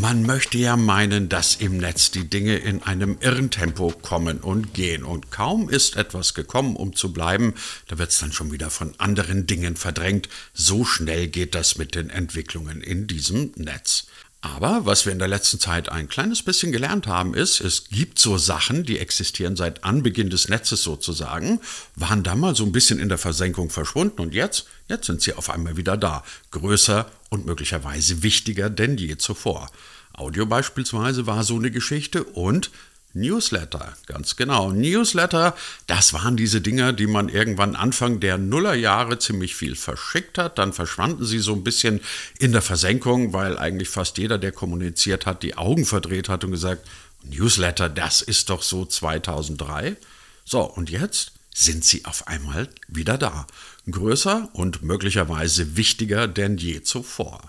Man möchte ja meinen, dass im Netz die Dinge in einem irren Tempo kommen und gehen. Und kaum ist etwas gekommen, um zu bleiben, da wird es dann schon wieder von anderen Dingen verdrängt. So schnell geht das mit den Entwicklungen in diesem Netz. Aber was wir in der letzten Zeit ein kleines bisschen gelernt haben, ist, es gibt so Sachen, die existieren seit Anbeginn des Netzes sozusagen, waren da mal so ein bisschen in der Versenkung verschwunden und jetzt, jetzt sind sie auf einmal wieder da, größer und möglicherweise wichtiger denn je zuvor. Audio beispielsweise war so eine Geschichte und Newsletter, ganz genau. Newsletter, das waren diese Dinger, die man irgendwann Anfang der Nullerjahre ziemlich viel verschickt hat. Dann verschwanden sie so ein bisschen in der Versenkung, weil eigentlich fast jeder, der kommuniziert hat, die Augen verdreht hat und gesagt, Newsletter, das ist doch so 2003. So, und jetzt sind sie auf einmal wieder da. Größer und möglicherweise wichtiger denn je zuvor.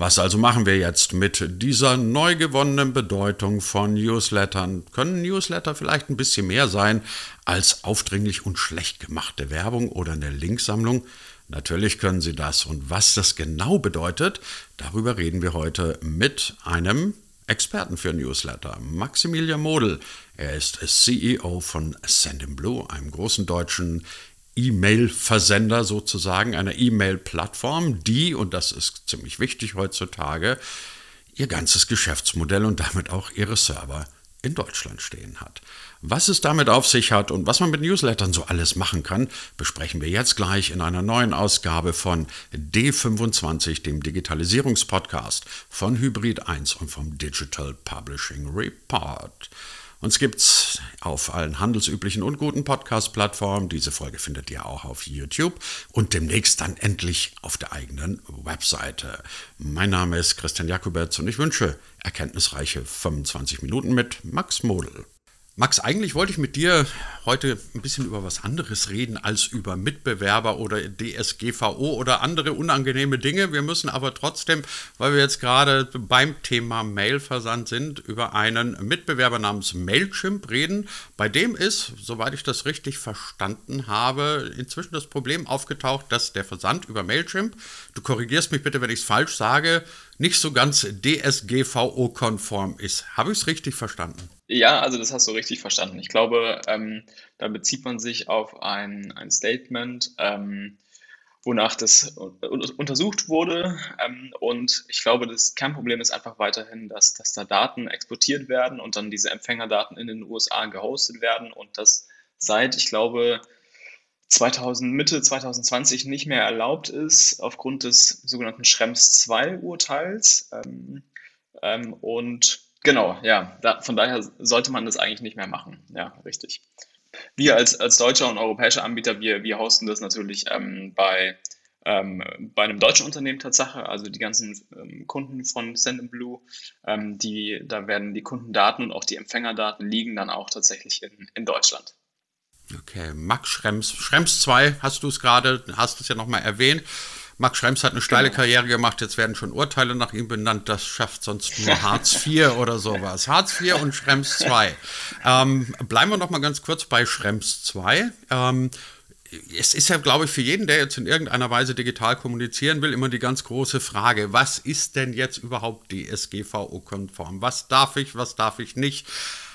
Was also machen wir jetzt mit dieser neu gewonnenen Bedeutung von Newslettern? Können Newsletter vielleicht ein bisschen mehr sein als aufdringlich und schlecht gemachte Werbung oder eine Linksammlung? Natürlich können sie das. Und was das genau bedeutet, darüber reden wir heute mit einem Experten für Newsletter, Maximilian Model. Er ist CEO von Sendinblue, einem großen deutschen E-Mail-Versender sozusagen, einer E-Mail-Plattform, die, und das ist ziemlich wichtig heutzutage, ihr ganzes Geschäftsmodell und damit auch ihre Server in Deutschland stehen hat. Was es damit auf sich hat und was man mit Newslettern so alles machen kann, besprechen wir jetzt gleich in einer neuen Ausgabe von D25, dem Digitalisierungspodcast von Hybrid 1 und vom Digital Publishing Report. Uns gibt's auf allen handelsüblichen und guten Podcast-Plattformen. Diese Folge findet ihr auch auf YouTube und demnächst dann endlich auf der eigenen Webseite. Mein Name ist Christian Jakubetz und ich wünsche erkenntnisreiche 25 Minuten mit Max Model. Max, eigentlich wollte ich mit dir heute ein bisschen über was anderes reden als über Mitbewerber oder DSGVO oder andere unangenehme Dinge. Wir müssen aber trotzdem, weil wir jetzt gerade beim Thema Mailversand sind, über einen Mitbewerber namens Mailchimp reden. Bei dem ist, soweit ich das richtig verstanden habe, inzwischen das Problem aufgetaucht, dass der Versand über Mailchimp, du korrigierst mich bitte, wenn ich es falsch sage, nicht so ganz DSGVO-konform ist. Habe ich es richtig verstanden? Ja, also das hast du richtig verstanden. Ich glaube, ähm, da bezieht man sich auf ein, ein Statement, ähm, wonach das untersucht wurde. Ähm, und ich glaube, das Kernproblem ist einfach weiterhin, dass, dass da Daten exportiert werden und dann diese Empfängerdaten in den USA gehostet werden und das seit, ich glaube, 2000, Mitte 2020 nicht mehr erlaubt ist, aufgrund des sogenannten Schrems II-Urteils. Ähm, ähm, und genau, ja, da, von daher sollte man das eigentlich nicht mehr machen. Ja, richtig. Wir als, als deutscher und europäischer Anbieter, wir, wir hosten das natürlich ähm, bei, ähm, bei einem deutschen Unternehmen Tatsache, also die ganzen ähm, Kunden von Sendinblue, ähm, die, da werden die Kundendaten und auch die Empfängerdaten liegen dann auch tatsächlich in, in Deutschland. Okay, Max Schrems. Schrems 2, hast du es gerade, hast es ja nochmal erwähnt. Max Schrems hat eine steile genau. Karriere gemacht, jetzt werden schon Urteile nach ihm benannt, das schafft sonst nur Hartz IV oder sowas. Hartz IV und Schrems 2. Ähm, bleiben wir noch mal ganz kurz bei Schrems 2. Ähm, es ist ja, glaube ich, für jeden, der jetzt in irgendeiner Weise digital kommunizieren will, immer die ganz große Frage, was ist denn jetzt überhaupt DSGVO-konform? Was darf ich, was darf ich nicht?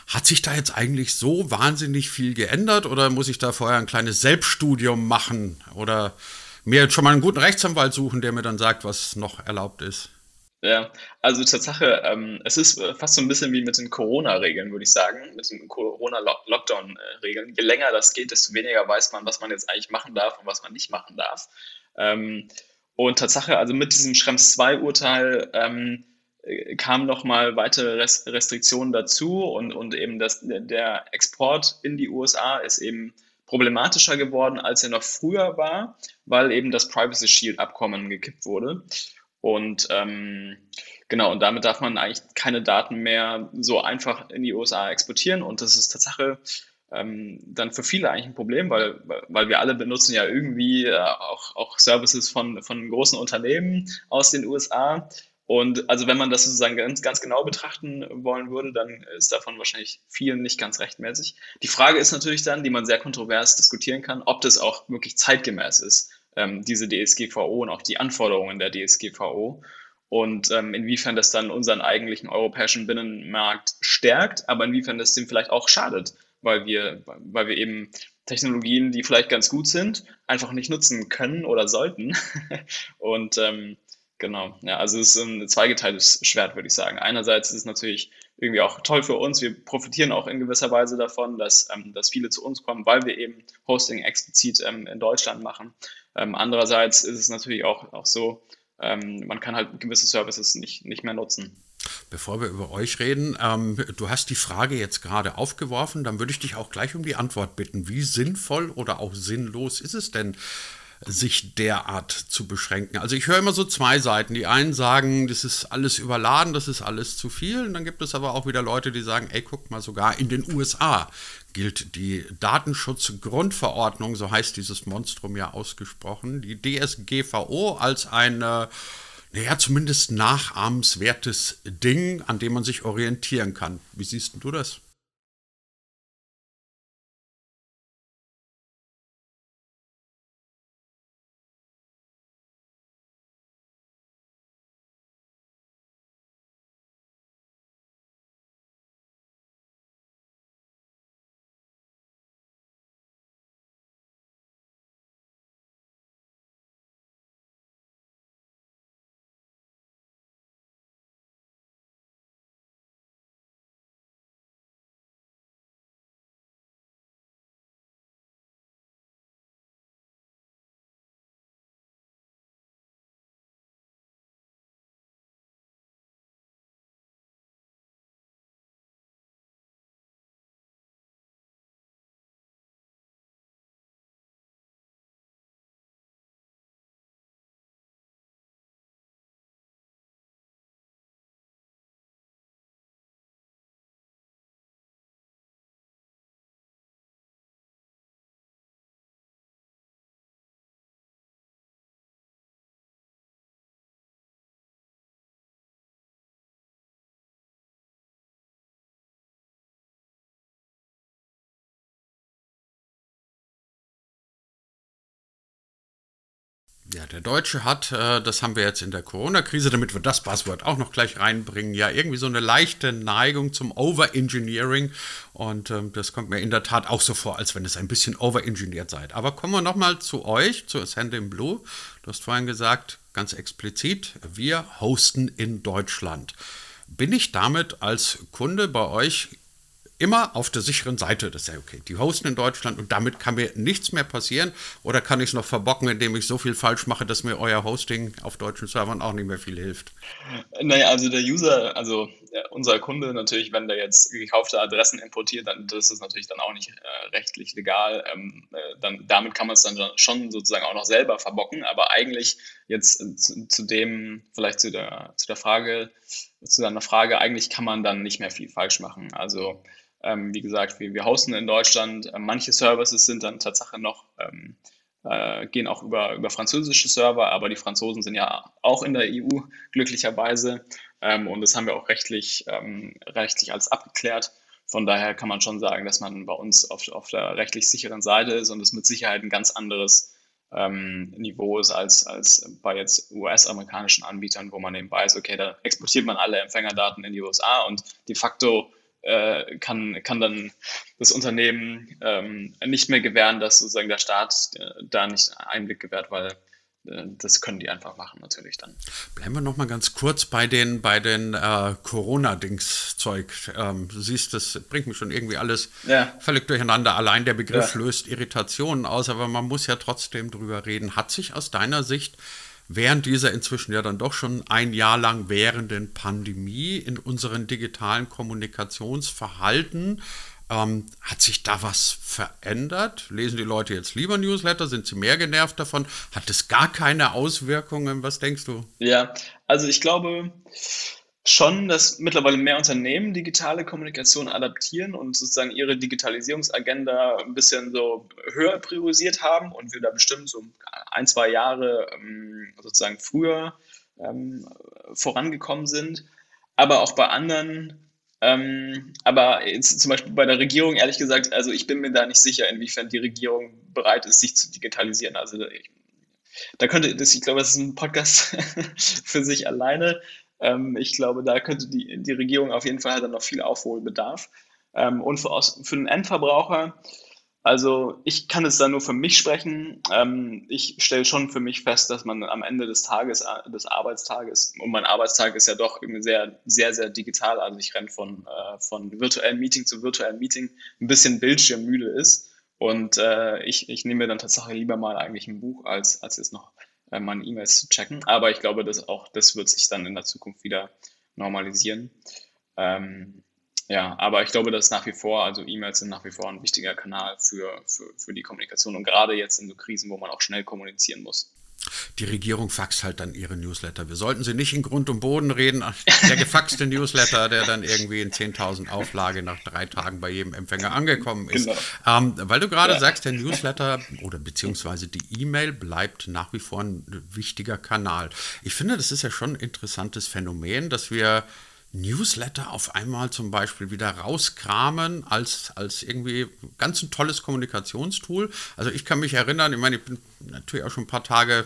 Hat sich da jetzt eigentlich so wahnsinnig viel geändert oder muss ich da vorher ein kleines Selbststudium machen oder mir jetzt schon mal einen guten Rechtsanwalt suchen, der mir dann sagt, was noch erlaubt ist? Ja, also Tatsache, ähm, es ist äh, fast so ein bisschen wie mit den Corona-Regeln, würde ich sagen, mit den Corona-Lockdown-Regeln. Je länger das geht, desto weniger weiß man, was man jetzt eigentlich machen darf und was man nicht machen darf. Ähm, und Tatsache, also mit diesem Schrems 2-Urteil ähm, äh, kamen nochmal weitere Restriktionen dazu und, und eben das, der Export in die USA ist eben problematischer geworden, als er noch früher war, weil eben das Privacy Shield Abkommen gekippt wurde. Und ähm, genau, und damit darf man eigentlich keine Daten mehr so einfach in die USA exportieren. Und das ist Tatsache ähm, dann für viele eigentlich ein Problem, weil, weil wir alle benutzen ja irgendwie äh, auch, auch Services von, von großen Unternehmen aus den USA. Und also wenn man das sozusagen ganz, ganz genau betrachten wollen würde, dann ist davon wahrscheinlich vielen nicht ganz rechtmäßig. Die Frage ist natürlich dann, die man sehr kontrovers diskutieren kann, ob das auch wirklich zeitgemäß ist, ähm, diese DSGVO und auch die Anforderungen der DSGVO. und ähm, inwiefern das dann unseren eigentlichen europäischen Binnenmarkt stärkt, aber inwiefern das dem vielleicht auch schadet, weil wir, weil wir eben Technologien, die vielleicht ganz gut sind, einfach nicht nutzen können oder sollten. und ähm, genau, ja, also es ist ein zweigeteiltes Schwert, würde ich sagen. Einerseits ist es natürlich irgendwie auch toll für uns. Wir profitieren auch in gewisser Weise davon, dass, ähm, dass viele zu uns kommen, weil wir eben Hosting explizit ähm, in Deutschland machen. Ähm, andererseits ist es natürlich auch, auch so, ähm, man kann halt gewisse Services nicht, nicht mehr nutzen. Bevor wir über euch reden, ähm, du hast die Frage jetzt gerade aufgeworfen, dann würde ich dich auch gleich um die Antwort bitten. Wie sinnvoll oder auch sinnlos ist es denn, sich derart zu beschränken. Also ich höre immer so zwei Seiten. Die einen sagen, das ist alles überladen, das ist alles zu viel. Und dann gibt es aber auch wieder Leute, die sagen, ey, guck mal, sogar in den USA gilt die Datenschutzgrundverordnung, so heißt dieses Monstrum ja ausgesprochen, die DSGVO als eine naja, zumindest nachahmenswertes Ding, an dem man sich orientieren kann. Wie siehst du das? Ja, der Deutsche hat, äh, das haben wir jetzt in der Corona-Krise, damit wir das Buzzword auch noch gleich reinbringen, ja irgendwie so eine leichte Neigung zum Overengineering. Und ähm, das kommt mir in der Tat auch so vor, als wenn es ein bisschen overengineert sei. Aber kommen wir nochmal zu euch, zu Ascend Blue. Du hast vorhin gesagt, ganz explizit, wir hosten in Deutschland. Bin ich damit als Kunde bei euch immer auf der sicheren Seite. Das ist ja okay. Die hosten in Deutschland und damit kann mir nichts mehr passieren. Oder kann ich es noch verbocken, indem ich so viel falsch mache, dass mir euer Hosting auf deutschen Servern auch nicht mehr viel hilft? Naja, also der User, also unser Kunde natürlich, wenn der jetzt gekaufte Adressen importiert, dann das ist natürlich dann auch nicht äh, rechtlich legal. Ähm, äh, dann, damit kann man es dann schon sozusagen auch noch selber verbocken. Aber eigentlich jetzt äh, zu, zu, dem, vielleicht zu der, zu der Frage, zu deiner Frage, eigentlich kann man dann nicht mehr viel falsch machen. Also ähm, wie gesagt, wir, wir hosten in Deutschland. Äh, manche Services sind dann tatsächlich noch, ähm, äh, gehen auch über, über französische Server, aber die Franzosen sind ja auch in der EU glücklicherweise. Ähm, und das haben wir auch rechtlich, ähm, rechtlich als abgeklärt. Von daher kann man schon sagen, dass man bei uns auf, auf der rechtlich sicheren Seite ist und es mit Sicherheit ein ganz anderes ähm, Niveau ist als, als bei jetzt US-amerikanischen Anbietern, wo man eben weiß, okay, da exportiert man alle Empfängerdaten in die USA und de facto äh, kann, kann dann das Unternehmen ähm, nicht mehr gewähren, dass sozusagen der Staat äh, da nicht Einblick gewährt, weil äh, das können die einfach machen natürlich dann. Bleiben wir noch mal ganz kurz bei den, bei den äh, Corona-Dings-Zeug. Ähm, du siehst, das bringt mich schon irgendwie alles ja. völlig durcheinander. Allein der Begriff ja. löst Irritationen aus, aber man muss ja trotzdem drüber reden. Hat sich aus deiner Sicht während dieser inzwischen ja dann doch schon ein Jahr lang währenden Pandemie in unseren digitalen Kommunikationsverhalten ähm, hat sich da was verändert? Lesen die Leute jetzt lieber Newsletter? Sind sie mehr genervt davon? Hat es gar keine Auswirkungen? Was denkst du? Ja, also ich glaube, schon, dass mittlerweile mehr Unternehmen digitale Kommunikation adaptieren und sozusagen ihre Digitalisierungsagenda ein bisschen so höher priorisiert haben und wir da bestimmt so ein, zwei Jahre ähm, sozusagen früher ähm, vorangekommen sind. Aber auch bei anderen, ähm, aber jetzt zum Beispiel bei der Regierung, ehrlich gesagt, also ich bin mir da nicht sicher, inwiefern die Regierung bereit ist, sich zu digitalisieren. Also Da könnte, das, ich glaube, das ist ein Podcast für sich alleine. Ähm, ich glaube, da könnte die, die Regierung auf jeden Fall dann noch viel Aufholbedarf. Ähm, und für, für den Endverbraucher, also ich kann es da nur für mich sprechen. Ähm, ich stelle schon für mich fest, dass man am Ende des Tages, äh, des Arbeitstages, und mein Arbeitstag ist ja doch sehr, sehr, sehr digital, also ich renne von, äh, von virtuellem Meeting zu virtuellem Meeting, ein bisschen bildschirmmüde ist. Und äh, ich, ich nehme mir dann tatsächlich lieber mal eigentlich ein Buch, als, als jetzt noch meine E-Mails zu checken. Aber ich glaube, dass auch das wird sich dann in der Zukunft wieder normalisieren. Ähm, ja, aber ich glaube, dass nach wie vor, also E-Mails sind nach wie vor ein wichtiger Kanal für, für, für die Kommunikation und gerade jetzt in so Krisen, wo man auch schnell kommunizieren muss. Die Regierung faxt halt dann ihre Newsletter. Wir sollten sie nicht in Grund und Boden reden. Der gefaxte Newsletter, der dann irgendwie in 10.000 Auflage nach drei Tagen bei jedem Empfänger angekommen ist. Genau. Ähm, weil du gerade ja. sagst, der Newsletter oder beziehungsweise die E-Mail bleibt nach wie vor ein wichtiger Kanal. Ich finde, das ist ja schon ein interessantes Phänomen, dass wir Newsletter auf einmal zum Beispiel wieder rauskramen als, als irgendwie ganz ein tolles Kommunikationstool. Also ich kann mich erinnern, ich meine, ich bin natürlich auch schon ein paar Tage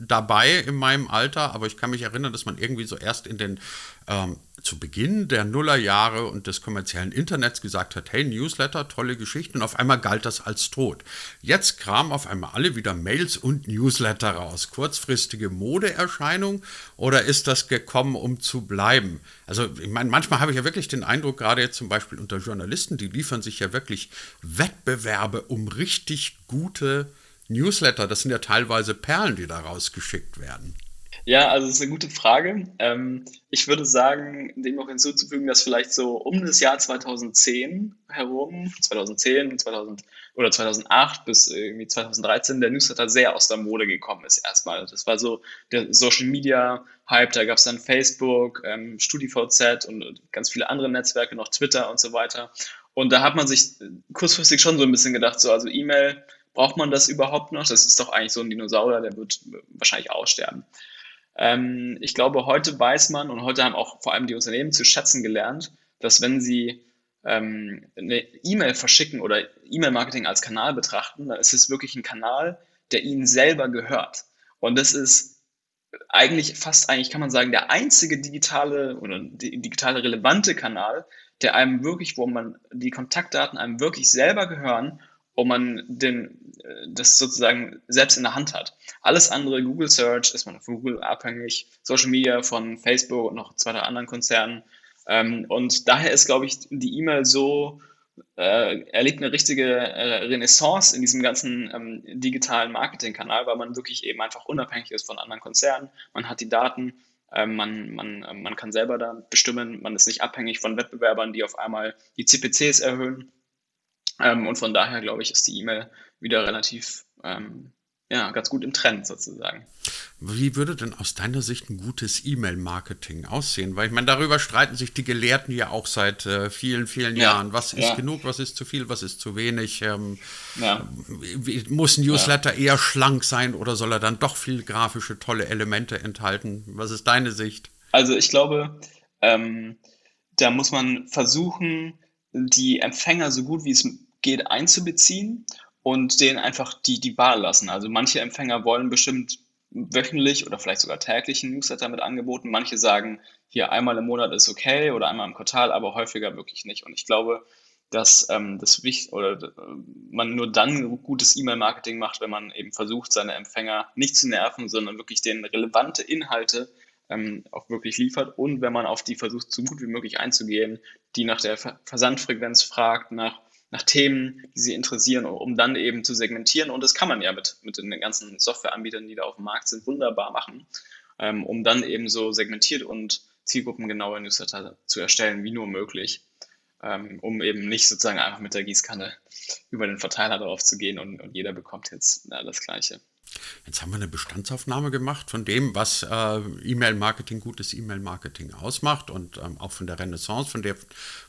dabei in meinem Alter, aber ich kann mich erinnern, dass man irgendwie so erst in den ähm, zu Beginn der Nullerjahre und des kommerziellen Internets gesagt hat, hey, Newsletter, tolle Geschichte, und auf einmal galt das als tot. Jetzt kramen auf einmal alle wieder Mails und Newsletter raus. Kurzfristige Modeerscheinung oder ist das gekommen, um zu bleiben? Also, ich meine, manchmal habe ich ja wirklich den Eindruck, gerade jetzt zum Beispiel unter Journalisten, die liefern sich ja wirklich Wettbewerbe um richtig gute Newsletter. Das sind ja teilweise Perlen, die da rausgeschickt werden. Ja, also das ist eine gute Frage. Ähm, ich würde sagen, dem noch hinzuzufügen, dass vielleicht so um das Jahr 2010 herum, 2010, 2000 oder 2008 bis irgendwie 2013 der Newsletter sehr aus der Mode gekommen ist erstmal. Das war so der Social Media Hype, da gab es dann Facebook, ähm, StudiVZ und ganz viele andere Netzwerke, noch Twitter und so weiter. Und da hat man sich kurzfristig schon so ein bisschen gedacht, so also E-Mail, braucht man das überhaupt noch? Das ist doch eigentlich so ein Dinosaurier, der wird wahrscheinlich aussterben. Ähm, ich glaube, heute weiß man und heute haben auch vor allem die Unternehmen zu schätzen gelernt, dass wenn sie ähm, eine E-Mail verschicken oder E-Mail-Marketing als Kanal betrachten, dann ist es wirklich ein Kanal, der ihnen selber gehört. Und das ist eigentlich fast eigentlich kann man sagen der einzige digitale oder digitale relevante Kanal, der einem wirklich, wo man die Kontaktdaten einem wirklich selber gehören wo man den, äh, das sozusagen selbst in der Hand hat. Alles andere, Google Search, ist man von Google abhängig, Social Media von Facebook und noch zwei, drei anderen Konzernen. Ähm, und daher ist, glaube ich, die E-Mail so, äh, erlebt eine richtige äh, Renaissance in diesem ganzen ähm, digitalen Marketingkanal, weil man wirklich eben einfach unabhängig ist von anderen Konzernen. Man hat die Daten, äh, man, man, äh, man kann selber da bestimmen, man ist nicht abhängig von Wettbewerbern, die auf einmal die CPCs erhöhen. Ähm, und von daher, glaube ich, ist die E-Mail wieder relativ, ähm, ja, ganz gut im Trend sozusagen. Wie würde denn aus deiner Sicht ein gutes E-Mail-Marketing aussehen? Weil ich meine, darüber streiten sich die Gelehrten ja auch seit äh, vielen, vielen ja, Jahren. Was ist ja. genug, was ist zu viel, was ist zu wenig? Ähm, ja. Muss ein Newsletter eher schlank sein oder soll er dann doch viel grafische, tolle Elemente enthalten? Was ist deine Sicht? Also ich glaube, ähm, da muss man versuchen, die Empfänger so gut wie es geht einzubeziehen und denen einfach die, die Wahl lassen. Also manche Empfänger wollen bestimmt wöchentlich oder vielleicht sogar täglich ein Newsletter mit angeboten. Manche sagen, hier einmal im Monat ist okay oder einmal im Quartal, aber häufiger wirklich nicht. Und ich glaube, dass ähm, das wichtig oder äh, man nur dann gutes E-Mail-Marketing macht, wenn man eben versucht, seine Empfänger nicht zu nerven, sondern wirklich denen relevante Inhalte ähm, auch wirklich liefert und wenn man auf die versucht, so gut wie möglich einzugehen, die nach der Versandfrequenz fragt, nach nach Themen, die sie interessieren, um dann eben zu segmentieren. Und das kann man ja mit, mit den ganzen Softwareanbietern, die da auf dem Markt sind, wunderbar machen, ähm, um dann eben so segmentiert und zielgruppengenaue Newsletter zu erstellen, wie nur möglich, ähm, um eben nicht sozusagen einfach mit der Gießkanne über den Verteiler drauf zu gehen und, und jeder bekommt jetzt na, das Gleiche. Jetzt haben wir eine Bestandsaufnahme gemacht von dem, was äh, E-Mail-Marketing, gutes E-Mail-Marketing ausmacht und ähm, auch von der Renaissance, von der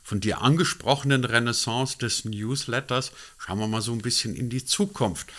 von dir angesprochenen Renaissance des Newsletters. Schauen wir mal so ein bisschen in die Zukunft.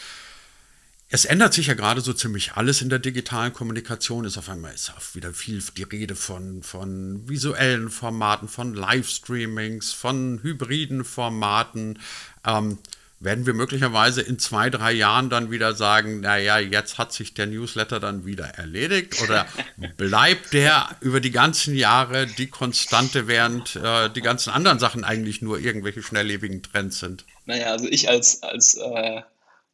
Es ändert sich ja gerade so ziemlich alles in der digitalen Kommunikation. Ist auf einmal ist auch wieder viel die Rede von, von visuellen Formaten, von Livestreamings, von hybriden Formaten. Ähm, werden wir möglicherweise in zwei, drei Jahren dann wieder sagen, naja, jetzt hat sich der Newsletter dann wieder erledigt oder bleibt der über die ganzen Jahre die Konstante, während äh, die ganzen anderen Sachen eigentlich nur irgendwelche schnelllebigen Trends sind? Naja, also ich als, als äh,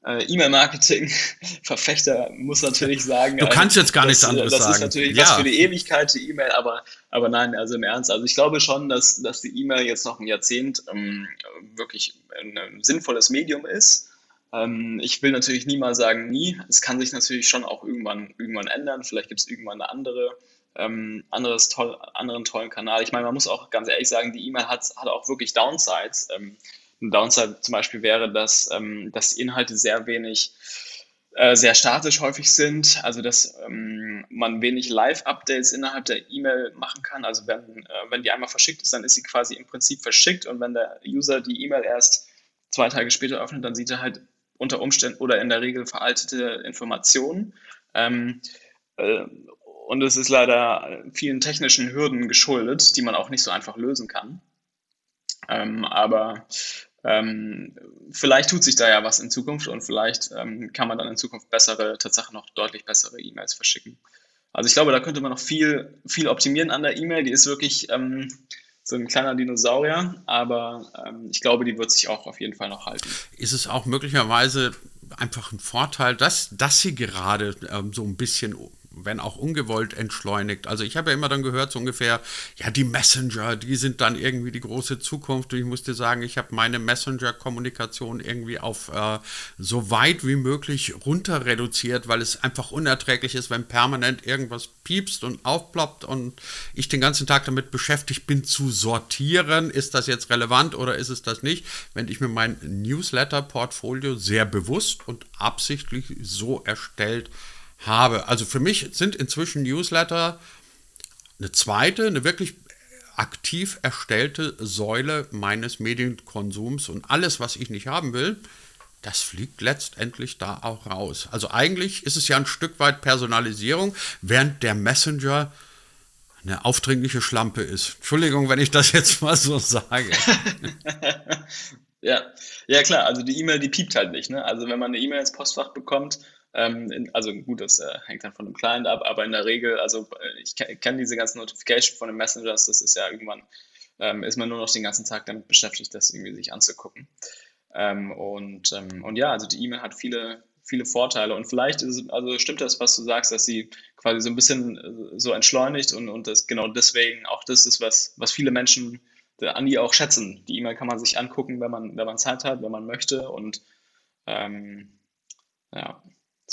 äh, E-Mail-Marketing-Verfechter muss natürlich sagen. Du kannst jetzt gar nichts anderes das sagen. Das ist natürlich ja. was für die Ewigkeit, die E-Mail, aber, aber nein, also im Ernst. Also ich glaube schon, dass, dass die E-Mail jetzt noch ein Jahrzehnt ähm, wirklich ein, ein, sinnvolles Medium ist. Ähm, ich will natürlich nie mal sagen nie. Es kann sich natürlich schon auch irgendwann, irgendwann ändern. Vielleicht gibt es irgendwann eine andere. Ähm, anderes toll, anderen tollen Kanal. Ich meine, man muss auch ganz ehrlich sagen, die E-Mail hat, hat auch wirklich Downsides. Ähm, ein Downside zum Beispiel wäre, dass, ähm, dass die Inhalte sehr wenig, äh, sehr statisch häufig sind, also dass ähm, man wenig Live-Updates innerhalb der E-Mail machen kann. Also wenn, äh, wenn die einmal verschickt ist, dann ist sie quasi im Prinzip verschickt und wenn der User die E-Mail erst zwei Tage später öffnet, dann sieht er halt unter Umständen oder in der Regel veraltete Informationen. Ähm, äh, und es ist leider vielen technischen Hürden geschuldet, die man auch nicht so einfach lösen kann. Ähm, aber ähm, vielleicht tut sich da ja was in Zukunft und vielleicht ähm, kann man dann in Zukunft bessere, Tatsache noch deutlich bessere E-Mails verschicken. Also ich glaube, da könnte man noch viel, viel optimieren an der E-Mail. Die ist wirklich ähm, so ein kleiner Dinosaurier, aber ähm, ich glaube, die wird sich auch auf jeden Fall noch halten. Ist es auch möglicherweise einfach ein Vorteil, dass, dass sie gerade ähm, so ein bisschen wenn auch ungewollt entschleunigt. Also ich habe ja immer dann gehört, so ungefähr, ja, die Messenger, die sind dann irgendwie die große Zukunft. Und ich musste sagen, ich habe meine Messenger-Kommunikation irgendwie auf äh, so weit wie möglich runter reduziert, weil es einfach unerträglich ist, wenn permanent irgendwas piepst und aufploppt und ich den ganzen Tag damit beschäftigt bin zu sortieren, ist das jetzt relevant oder ist es das nicht, wenn ich mir mein Newsletter-Portfolio sehr bewusst und absichtlich so erstellt habe, habe. Also für mich sind inzwischen Newsletter eine zweite, eine wirklich aktiv erstellte Säule meines Medienkonsums und alles, was ich nicht haben will, das fliegt letztendlich da auch raus. Also eigentlich ist es ja ein Stück weit Personalisierung, während der Messenger eine aufdringliche Schlampe ist. Entschuldigung, wenn ich das jetzt mal so sage. ja, ja klar, also die E-Mail, die piept halt nicht. Ne? Also wenn man eine E-Mail ins Postfach bekommt, ähm, also gut, das äh, hängt dann von dem Client ab, aber in der Regel, also äh, ich kenne diese ganzen Notifications von den Messengers, das ist ja irgendwann, ähm, ist man nur noch den ganzen Tag damit beschäftigt, das irgendwie sich anzugucken. Ähm, und, ähm, und ja, also die E-Mail hat viele, viele Vorteile und vielleicht ist, also stimmt das, was du sagst, dass sie quasi so ein bisschen äh, so entschleunigt und, und das genau deswegen auch das ist, was, was viele Menschen an die auch schätzen. Die E-Mail kann man sich angucken, wenn man, wenn man Zeit hat, wenn man möchte und ähm, ja,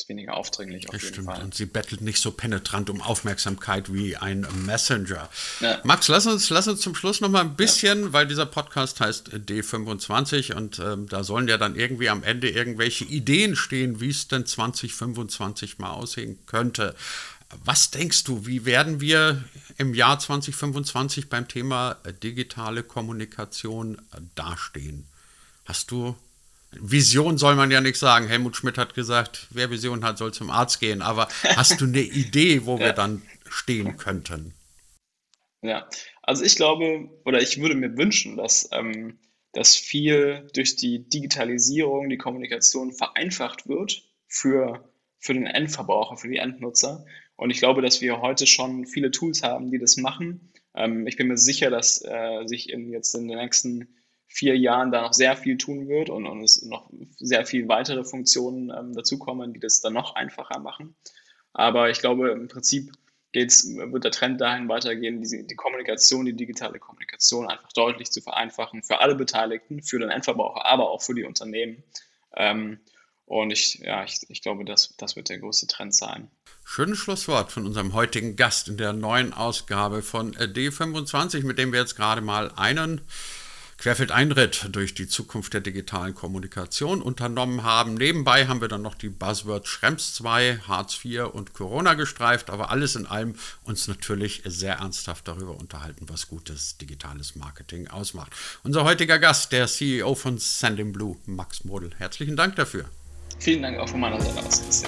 ist weniger aufdringlich auf das jeden stimmt. Fall. Und sie bettelt nicht so penetrant um Aufmerksamkeit wie ein Messenger. Ja. Max, lass uns, lass uns zum Schluss noch mal ein bisschen, ja. weil dieser Podcast heißt D25 und ähm, da sollen ja dann irgendwie am Ende irgendwelche Ideen stehen, wie es denn 2025 mal aussehen könnte. Was denkst du, wie werden wir im Jahr 2025 beim Thema digitale Kommunikation dastehen? Hast du Vision soll man ja nicht sagen. Helmut Schmidt hat gesagt, wer Vision hat, soll zum Arzt gehen. Aber hast du eine Idee, wo ja. wir dann stehen könnten? Ja, also ich glaube oder ich würde mir wünschen, dass, ähm, dass viel durch die Digitalisierung die Kommunikation vereinfacht wird für, für den Endverbraucher, für die Endnutzer. Und ich glaube, dass wir heute schon viele Tools haben, die das machen. Ähm, ich bin mir sicher, dass äh, sich in, jetzt in den nächsten vier Jahren da noch sehr viel tun wird und, und es noch sehr viele weitere Funktionen ähm, dazukommen, die das dann noch einfacher machen. Aber ich glaube, im Prinzip geht's, wird der Trend dahin weitergehen, die, die Kommunikation, die digitale Kommunikation einfach deutlich zu vereinfachen für alle Beteiligten, für den Endverbraucher, aber auch für die Unternehmen. Ähm, und ich, ja, ich, ich glaube, das, das wird der größte Trend sein. Schönes Schlusswort von unserem heutigen Gast in der neuen Ausgabe von D25, mit dem wir jetzt gerade mal einen Querfeldeinritt durch die Zukunft der digitalen Kommunikation unternommen haben. Nebenbei haben wir dann noch die Buzzwords Schrems 2, Hartz IV und Corona gestreift, aber alles in allem uns natürlich sehr ernsthaft darüber unterhalten, was gutes digitales Marketing ausmacht. Unser heutiger Gast, der CEO von Sending Blue, Max Model. Herzlichen Dank dafür. Vielen Dank auch von meiner Seite aus.